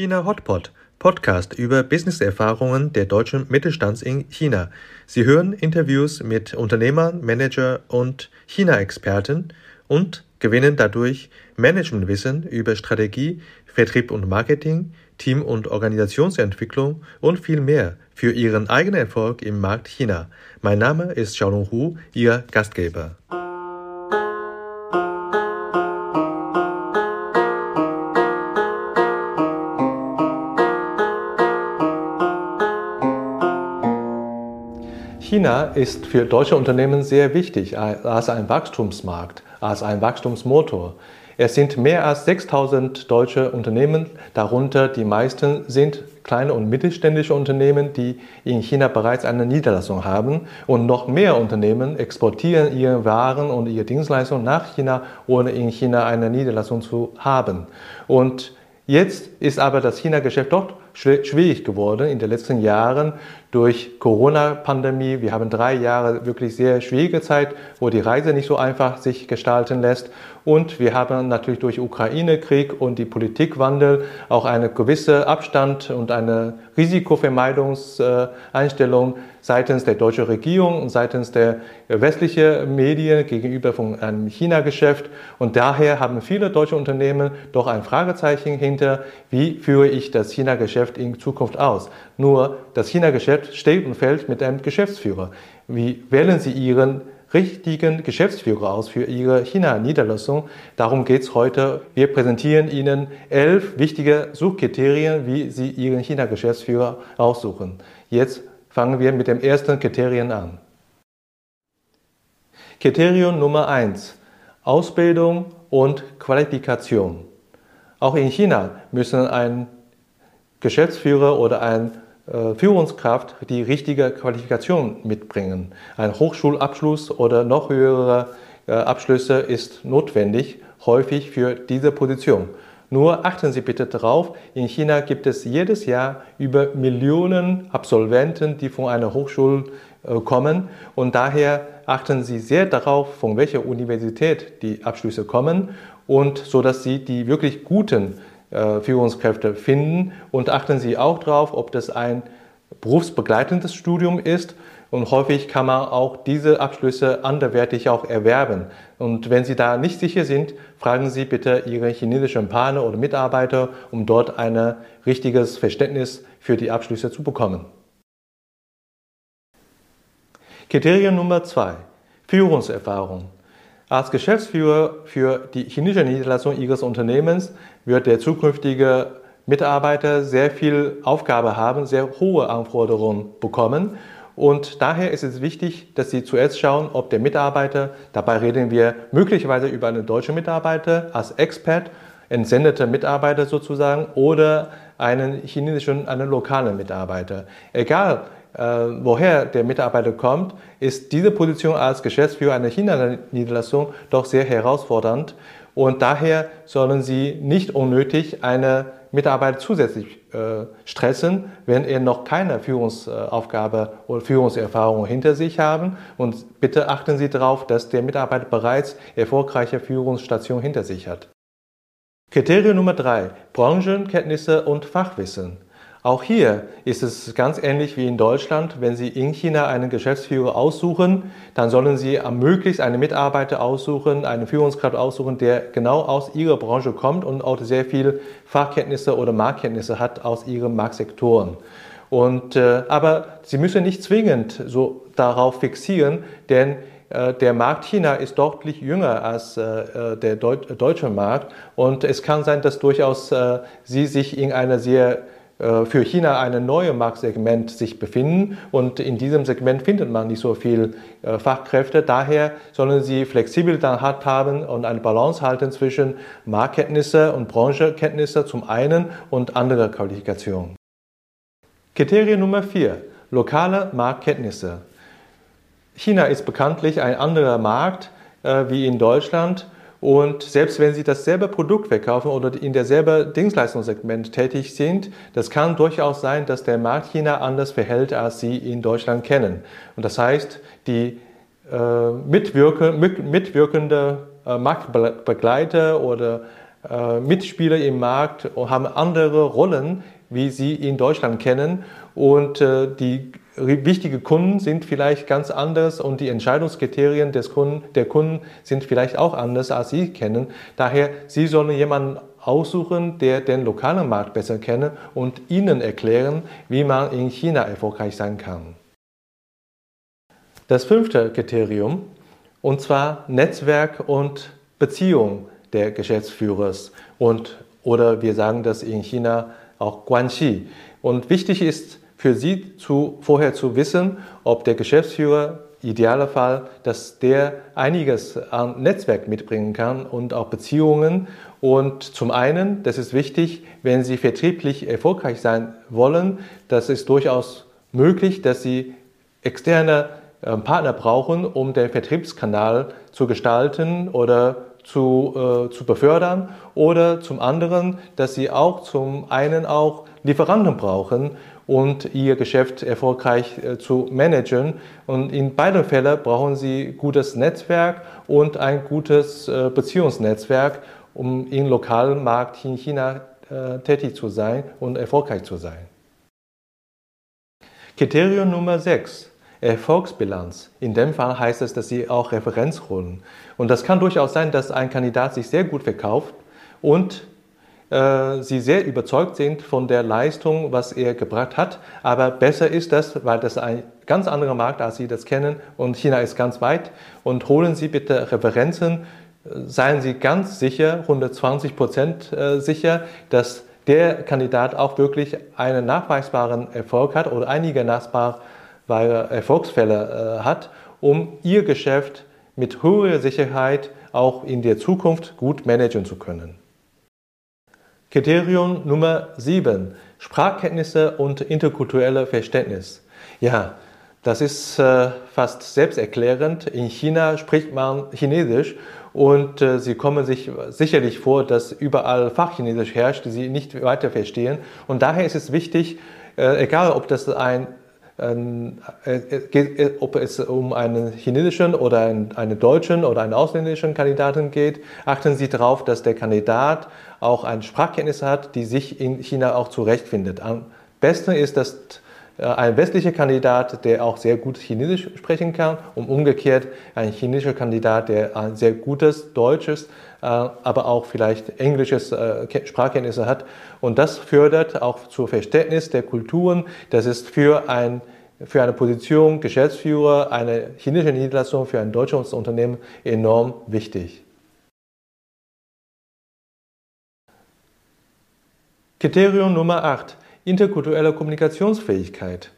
China Hotpot, Podcast über Businesserfahrungen der deutschen Mittelstands in China. Sie hören Interviews mit Unternehmern, Manager und China-Experten und gewinnen dadurch Managementwissen über Strategie, Vertrieb und Marketing, Team- und Organisationsentwicklung und viel mehr für ihren eigenen Erfolg im Markt China. Mein Name ist Xiaolong Hu, Ihr Gastgeber. China ist für deutsche Unternehmen sehr wichtig als ein Wachstumsmarkt, als ein Wachstumsmotor. Es sind mehr als 6000 deutsche Unternehmen, darunter die meisten sind kleine und mittelständische Unternehmen, die in China bereits eine Niederlassung haben. Und noch mehr Unternehmen exportieren ihre Waren und ihre Dienstleistungen nach China, ohne in China eine Niederlassung zu haben. Und jetzt ist aber das China-Geschäft dort schwierig geworden in den letzten Jahren durch Corona-Pandemie. Wir haben drei Jahre wirklich sehr schwierige Zeit, wo die Reise nicht so einfach sich gestalten lässt. Und wir haben natürlich durch Ukraine-Krieg und die Politikwandel auch eine gewisse Abstand und eine Risikovermeidungseinstellung seitens der deutschen Regierung und seitens der westlichen Medien gegenüber von einem China-Geschäft. Und daher haben viele deutsche Unternehmen doch ein Fragezeichen hinter, wie führe ich das China-Geschäft in Zukunft aus. Nur das China-Geschäft steht und fällt mit einem Geschäftsführer. Wie wählen Sie Ihren richtigen Geschäftsführer aus für Ihre China-Niederlassung. Darum geht es heute. Wir präsentieren Ihnen elf wichtige Suchkriterien, wie Sie Ihren China-Geschäftsführer aussuchen. Jetzt fangen wir mit dem ersten Kriterien an. Kriterium Nummer eins: Ausbildung und Qualifikation. Auch in China müssen ein Geschäftsführer oder ein Führungskraft die richtige Qualifikation mitbringen. Ein Hochschulabschluss oder noch höhere äh, Abschlüsse ist notwendig, häufig für diese Position. Nur achten Sie bitte darauf, in China gibt es jedes Jahr über Millionen Absolventen, die von einer Hochschule äh, kommen und daher achten Sie sehr darauf, von welcher Universität die Abschlüsse kommen und so dass Sie die wirklich guten äh, Führungskräfte finden und achten Sie auch darauf, ob das ein berufsbegleitendes Studium ist und häufig kann man auch diese Abschlüsse anderwertig auch erwerben. Und wenn Sie da nicht sicher sind, fragen Sie bitte Ihre chinesischen Partner oder Mitarbeiter, um dort ein richtiges Verständnis für die Abschlüsse zu bekommen. Kriterium Nummer zwei: Führungserfahrung. Als Geschäftsführer für die chinesische Niederlassung Ihres Unternehmens wird der zukünftige Mitarbeiter sehr viel Aufgabe haben, sehr hohe Anforderungen bekommen. Und daher ist es wichtig, dass Sie zuerst schauen, ob der Mitarbeiter, dabei reden wir möglicherweise über einen deutschen Mitarbeiter als Expert, entsendeter Mitarbeiter sozusagen, oder einen chinesischen, einen lokalen Mitarbeiter. Egal, woher der Mitarbeiter kommt, ist diese Position als Geschäftsführer einer China-Niederlassung doch sehr herausfordernd. Und daher sollen Sie nicht unnötig eine Mitarbeiter zusätzlich äh, stressen, wenn er noch keine Führungsaufgabe oder Führungserfahrung hinter sich haben. Und bitte achten Sie darauf, dass der Mitarbeiter bereits erfolgreiche Führungsstation hinter sich hat. Kriterium Nummer drei: Branchenkenntnisse und Fachwissen. Auch hier ist es ganz ähnlich wie in Deutschland. Wenn Sie in China einen Geschäftsführer aussuchen, dann sollen Sie möglichst einen Mitarbeiter aussuchen, einen Führungskraft aussuchen, der genau aus Ihrer Branche kommt und auch sehr viel Fachkenntnisse oder Marktkenntnisse hat aus Ihren Marktsektoren. Und, äh, aber Sie müssen nicht zwingend so darauf fixieren, denn äh, der Markt China ist deutlich jünger als äh, äh, der deutsche Markt und es kann sein, dass durchaus Sie sich in einer sehr äh, für China ein neues Marktsegment sich befinden und in diesem Segment findet man nicht so viel äh, Fachkräfte. Daher sollen sie flexibel dann haben und eine Balance halten zwischen Marktkenntnisse und Branchekenntnisse zum einen und andere Qualifikationen. Kriterium Nummer vier: Lokale Marktkenntnisse. China ist bekanntlich ein anderer Markt äh, wie in Deutschland und selbst wenn Sie dasselbe Produkt verkaufen oder in derselben Dienstleistungssegment tätig sind, das kann durchaus sein, dass der Markt China anders verhält, als Sie in Deutschland kennen. Und das heißt, die äh, mitwirke, mitwirkende äh, Marktbegleiter oder äh, Mitspieler im Markt haben andere Rollen, wie sie in Deutschland kennen. Und äh, die wichtigen Kunden sind vielleicht ganz anders und die Entscheidungskriterien des Kunden, der Kunden sind vielleicht auch anders, als Sie kennen. Daher, Sie sollen jemanden aussuchen, der den lokalen Markt besser kennt und Ihnen erklären, wie man in China erfolgreich sein kann. Das fünfte Kriterium, und zwar Netzwerk und Beziehung der Geschäftsführers und oder wir sagen das in China auch Guanxi. Und wichtig ist für Sie zu, vorher zu wissen, ob der Geschäftsführer idealer Fall, dass der einiges an Netzwerk mitbringen kann und auch Beziehungen. Und zum einen, das ist wichtig, wenn Sie vertrieblich erfolgreich sein wollen, das ist durchaus möglich, dass Sie externe ähm, Partner brauchen, um den Vertriebskanal zu gestalten oder zu, äh, zu befördern oder zum anderen, dass sie auch zum einen auch Lieferanten brauchen und ihr Geschäft erfolgreich äh, zu managen. Und in beiden Fällen brauchen sie gutes Netzwerk und ein gutes äh, Beziehungsnetzwerk, um im lokalen Markt in China äh, tätig zu sein und erfolgreich zu sein. Kriterium Nummer 6 Erfolgsbilanz. In dem Fall heißt es, dass sie auch Referenz holen. Und das kann durchaus sein, dass ein Kandidat sich sehr gut verkauft und äh, sie sehr überzeugt sind von der Leistung, was er gebracht hat. Aber besser ist das, weil das ein ganz anderer Markt, als Sie das kennen und China ist ganz weit. Und holen Sie bitte Referenzen. Seien Sie ganz sicher, 120 Prozent äh, sicher, dass der Kandidat auch wirklich einen nachweisbaren Erfolg hat oder einige nachweisbare Erfolgsfälle äh, hat, um ihr Geschäft mit hoher Sicherheit auch in der Zukunft gut managen zu können. Kriterium Nummer 7. Sprachkenntnisse und interkulturelle Verständnis. Ja, das ist äh, fast selbsterklärend. In China spricht man Chinesisch und äh, Sie kommen sich sicherlich vor, dass überall Fachchinesisch herrscht, Sie nicht weiter verstehen. Und daher ist es wichtig, äh, egal ob das ein ähm, äh, äh, ob es um einen chinesischen oder einen, deutschen oder einen ausländischen Kandidaten geht, achten Sie darauf, dass der Kandidat auch eine Sprachkenntnis hat, die sich in China auch zurechtfindet. Am besten ist, dass äh, ein westlicher Kandidat, der auch sehr gut Chinesisch sprechen kann und umgekehrt ein chinesischer Kandidat, der ein sehr gutes deutsches, äh, aber auch vielleicht englisches äh, Sprachkenntnisse hat. Und das fördert auch zu Verständnis der Kulturen. Das ist für ein für eine Position Geschäftsführer einer chinesischen Niederlassung für ein deutsches Unternehmen enorm wichtig. Kriterium Nummer 8 interkulturelle Kommunikationsfähigkeit.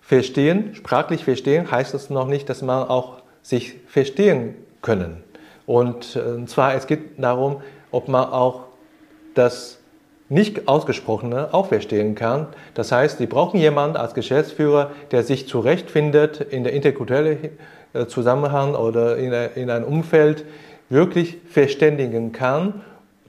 Verstehen, sprachlich verstehen, heißt es noch nicht, dass man auch sich verstehen können. Und, äh, zwar, es geht darum, ob man auch das nicht ausgesprochene auch verstehen kann. Das heißt, Sie brauchen jemanden als Geschäftsführer, der sich zurechtfindet in der interkulturellen äh, Zusammenhang oder in einem Umfeld, wirklich verständigen kann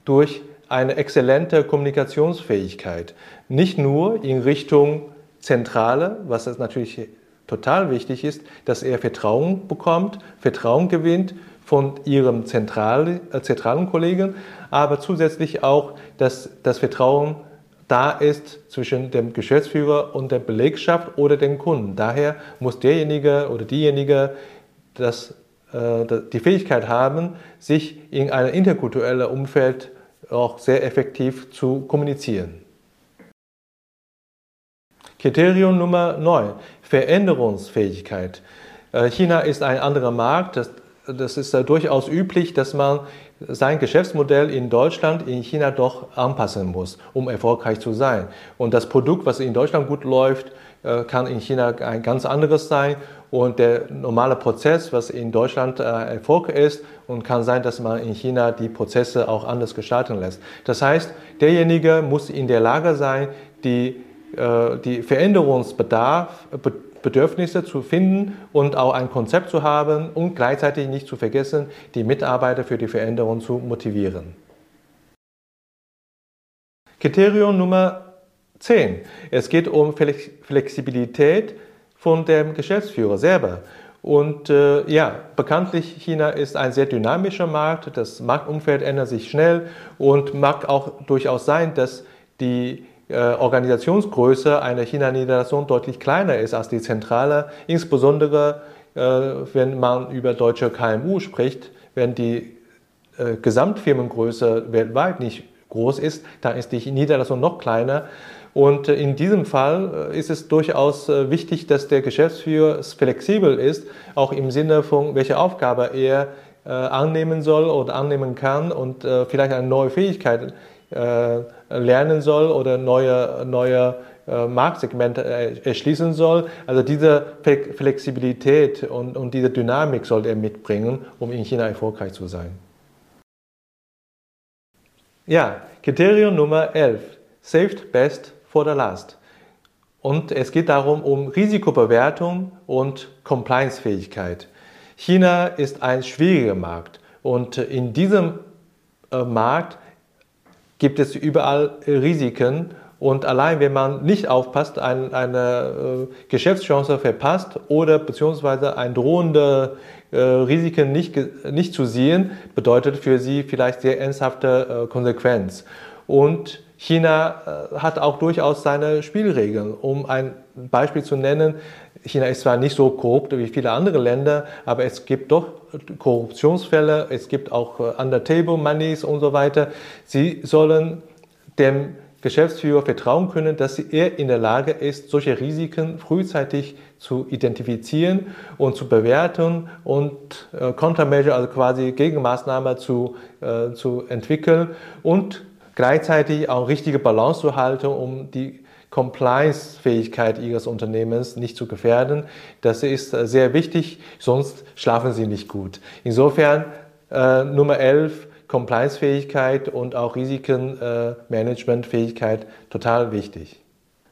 durch eine exzellente Kommunikationsfähigkeit. Nicht nur in Richtung Zentrale, was natürlich total wichtig ist, dass er Vertrauen bekommt, Vertrauen gewinnt von ihrem zentralen, äh, zentralen Kollegen, aber zusätzlich auch, dass das Vertrauen da ist zwischen dem Geschäftsführer und der Belegschaft oder dem Kunden. Daher muss derjenige oder diejenige das, äh, die Fähigkeit haben, sich in einem interkulturellen Umfeld auch sehr effektiv zu kommunizieren. Kriterium Nummer 9, Veränderungsfähigkeit. Äh, China ist ein anderer Markt. Das, das ist durchaus üblich, dass man sein Geschäftsmodell in Deutschland, in China doch anpassen muss, um erfolgreich zu sein. Und das Produkt, was in Deutschland gut läuft, äh, kann in China ein ganz anderes sein. Und der normale Prozess, was in Deutschland äh, Erfolg ist, und kann sein, dass man in China die Prozesse auch anders gestalten lässt. Das heißt, derjenige muss in der Lage sein, die, äh, die Veränderungsbedarf, Bedürfnisse zu finden und auch ein Konzept zu haben und gleichzeitig nicht zu vergessen, die Mitarbeiter für die Veränderung zu motivieren. Kriterium Nummer 10. Es geht um Flexibilität von dem Geschäftsführer selber. Und äh, ja, bekanntlich China ist ein sehr dynamischer Markt. Das Marktumfeld ändert sich schnell und mag auch durchaus sein, dass die äh, Organisationsgröße einer China-Niederlassung deutlich kleiner ist als die zentrale, insbesondere äh, wenn man über deutsche KMU spricht, wenn die äh, Gesamtfirmengröße weltweit nicht groß ist, dann ist die Niederlassung noch kleiner. Und äh, in diesem Fall äh, ist es durchaus äh, wichtig, dass der Geschäftsführer flexibel ist, auch im Sinne von, welche Aufgabe er annehmen soll oder annehmen kann und vielleicht eine neue Fähigkeit lernen soll oder neue, neue Marktsegmente erschließen soll. Also diese Flexibilität und, und diese Dynamik sollte er mitbringen, um in China erfolgreich zu sein. Ja, Kriterium Nummer 11. Saved Best for the Last. Und es geht darum, um Risikobewertung und Compliance-Fähigkeit. China ist ein schwieriger Markt und in diesem äh, Markt gibt es überall Risiken und allein wenn man nicht aufpasst, ein, eine äh, Geschäftschance verpasst oder beziehungsweise ein drohende äh, Risiken nicht, nicht zu sehen, bedeutet für sie vielleicht sehr ernsthafte Konsequenz. Und China äh, hat auch durchaus seine Spielregeln. Um ein Beispiel zu nennen, China ist zwar nicht so korrupt wie viele andere Länder, aber es gibt doch Korruptionsfälle, es gibt auch äh, Under-Table-Moneys und so weiter. Sie sollen dem Geschäftsführer vertrauen können, dass er in der Lage ist, solche Risiken frühzeitig zu identifizieren und zu bewerten und äh, Countermeasure, also quasi Gegenmaßnahmen zu, äh, zu entwickeln und gleichzeitig auch richtige Balance zu halten, um die Compliance-Fähigkeit Ihres Unternehmens nicht zu gefährden. Das ist äh, sehr wichtig, sonst schlafen Sie nicht gut. Insofern äh, Nummer 11, Compliance-Fähigkeit und auch Risikenmanagement-Fähigkeit total wichtig.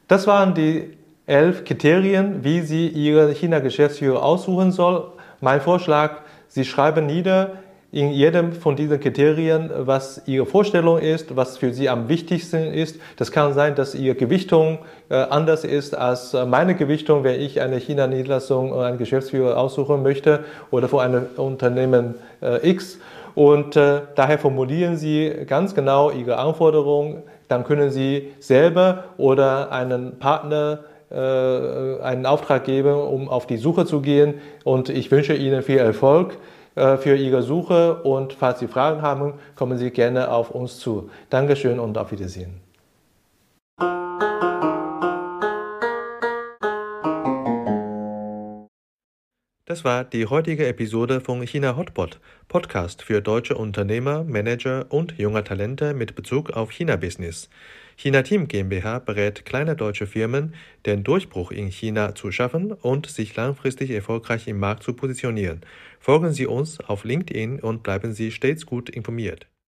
Das waren die elf Kriterien, wie Sie Ihre China-Geschäftsführer aussuchen soll. Mein Vorschlag, Sie schreiben nieder, in jedem von diesen Kriterien, was Ihre Vorstellung ist, was für Sie am wichtigsten ist. Das kann sein, dass Ihre Gewichtung äh, anders ist als äh, meine Gewichtung, wenn ich eine China-Niederlassung oder einen Geschäftsführer aussuchen möchte oder für ein Unternehmen äh, X. Und äh, daher formulieren Sie ganz genau Ihre Anforderungen. Dann können Sie selber oder einen Partner äh, einen Auftrag geben, um auf die Suche zu gehen. Und ich wünsche Ihnen viel Erfolg. Äh, für Ihre Suche und falls Sie Fragen haben, kommen Sie gerne auf uns zu. Dankeschön und auf Wiedersehen. Das war die heutige Episode von China Hotpot, Podcast für deutsche Unternehmer, Manager und junge Talente mit Bezug auf China-Business. China Team GmbH berät kleine deutsche Firmen, den Durchbruch in China zu schaffen und sich langfristig erfolgreich im Markt zu positionieren. Folgen Sie uns auf LinkedIn und bleiben Sie stets gut informiert.